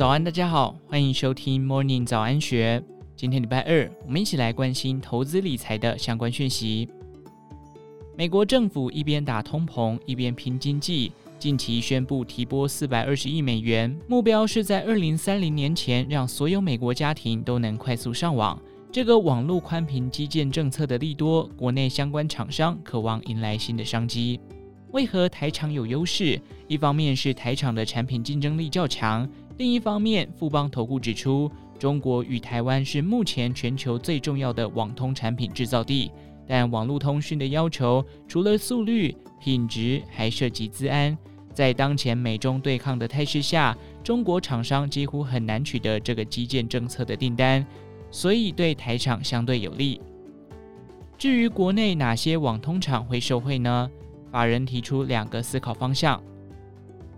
早安，大家好，欢迎收听 Morning 早安学。今天礼拜二，我们一起来关心投资理财的相关讯息。美国政府一边打通膨，一边拼经济，近期宣布提拨四百二十亿美元，目标是在二零三零年前让所有美国家庭都能快速上网。这个网络宽频基建政策的利多，国内相关厂商渴望迎来新的商机。为何台厂有优势？一方面是台厂的产品竞争力较强，另一方面富邦投顾指出，中国与台湾是目前全球最重要的网通产品制造地。但网络通讯的要求，除了速率、品质，还涉及资安。在当前美中对抗的态势下，中国厂商几乎很难取得这个基建政策的订单，所以对台厂相对有利。至于国内哪些网通厂会受惠呢？法人提出两个思考方向，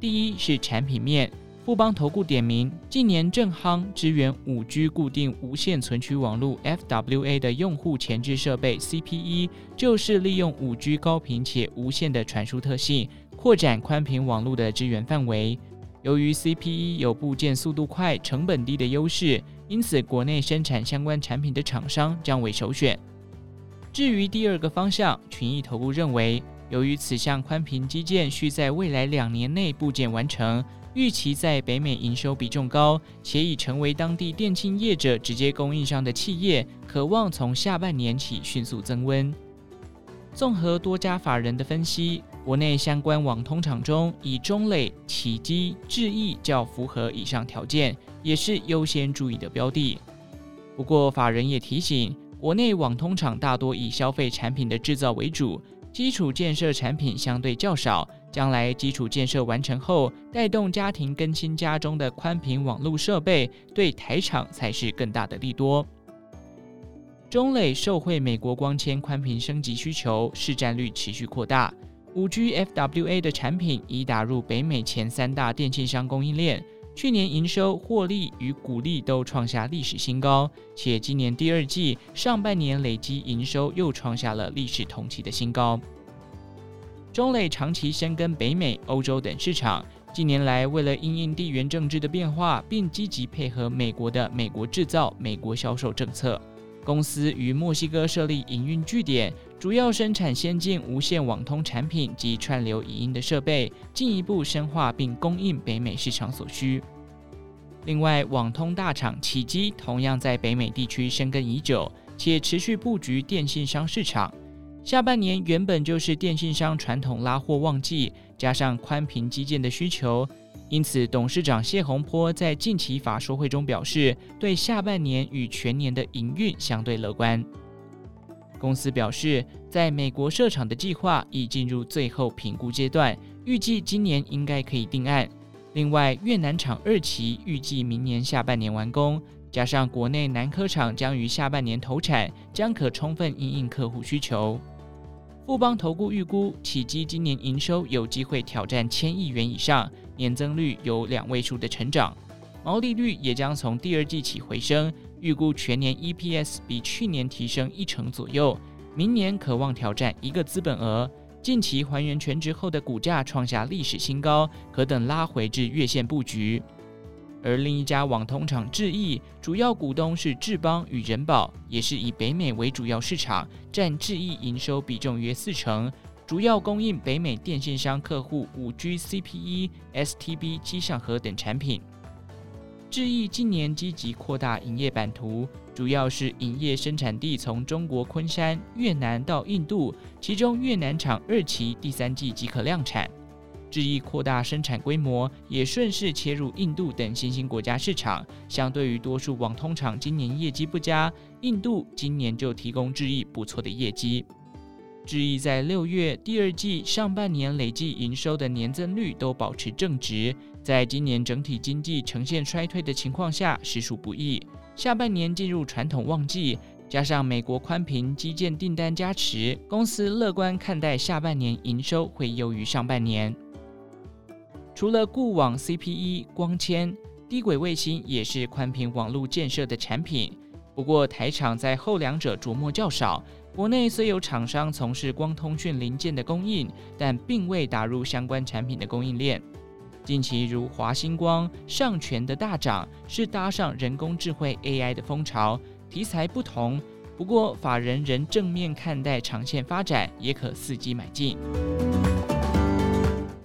第一是产品面，富邦投顾点名，近年正夯支援五 G 固定无线存取网络 FWA 的用户前置设备 CPE，就是利用五 G 高频且无线的传输特性，扩展宽频网络的支援范围。由于 CPE 有部件速度快、成本低的优势，因此国内生产相关产品的厂商将为首选。至于第二个方向，群益投顾认为。由于此项宽频基建需在未来两年内部件完成，预期在北美营收比重高，且已成为当地电信业者直接供应商的企业，可望从下半年起迅速增温。综合多家法人的分析，国内相关网通厂中，以中磊、启基、智易较符合以上条件，也是优先注意的标的。不过，法人也提醒，国内网通厂大多以消费产品的制造为主。基础建设产品相对较少，将来基础建设完成后，带动家庭更新家中的宽频网络设备，对台厂才是更大的利多。中磊受惠美国光纤宽频升级需求，市占率持续扩大，5G FWA 的产品已打入北美前三大电信商供应链。去年营收、获利与股利都创下历史新高，且今年第二季上半年累计营收又创下了历史同期的新高。中磊长期深耕北美、欧洲等市场，近年来为了因应地缘政治的变化，并积极配合美国的“美国制造、美国销售”政策。公司于墨西哥设立营运据点，主要生产先进无线网通产品及串流影音的设备，进一步深化并供应北美市场所需。另外，网通大厂启碁同样在北美地区深耕已久，且持续布局电信商市场。下半年原本就是电信商传统拉货旺季，加上宽频基建的需求。因此，董事长谢洪波在近期法说会中表示，对下半年与全年的营运相对乐观。公司表示，在美国设厂的计划已进入最后评估阶段，预计今年应该可以定案。另外，越南厂二期预计明年下半年完工，加上国内南科厂将于下半年投产，将可充分因应客户需求。富邦投顾预估，启碁今年营收有机会挑战千亿元以上，年增率有两位数的成长，毛利率也将从第二季起回升，预估全年 EPS 比去年提升一成左右，明年可望挑战一个资本额。近期还原全值后的股价创下历史新高，可等拉回至月线布局。而另一家网通厂智易，主要股东是智邦与人保，也是以北美为主要市场，占智易营收比重约四成，主要供应北美电信商客户五 G CPE、STB 机上盒等产品。智毅近年积极扩大营业版图，主要是营业生产地从中国昆山、越南到印度，其中越南厂二期第三季即可量产。智毅扩大生产规模，也顺势切入印度等新兴国家市场。相对于多数网通厂今年业绩不佳，印度今年就提供智易不错的业绩。智毅在六月第二季上半年累计营收的年增率都保持正值，在今年整体经济呈现衰退的情况下，实属不易。下半年进入传统旺季，加上美国宽频基建订单加持，公司乐观看待下半年营收会优于上半年。除了固网 CPE、光纤、低轨卫星，也是宽频网络建设的产品。不过台厂在后两者琢磨较少。国内虽有厂商从事光通讯零件的供应，但并未打入相关产品的供应链。近期如华星光、上诠的大涨，是搭上人工智慧 AI 的风潮，题材不同。不过，法人仍正面看待长线发展，也可伺机买进。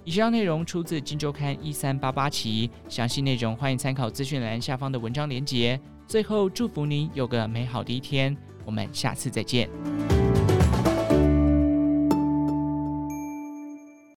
以上内容出自《金周刊》一三八八期，详细内容欢迎参考资讯栏下方的文章连结。最后，祝福您有个美好的一天，我们下次再见。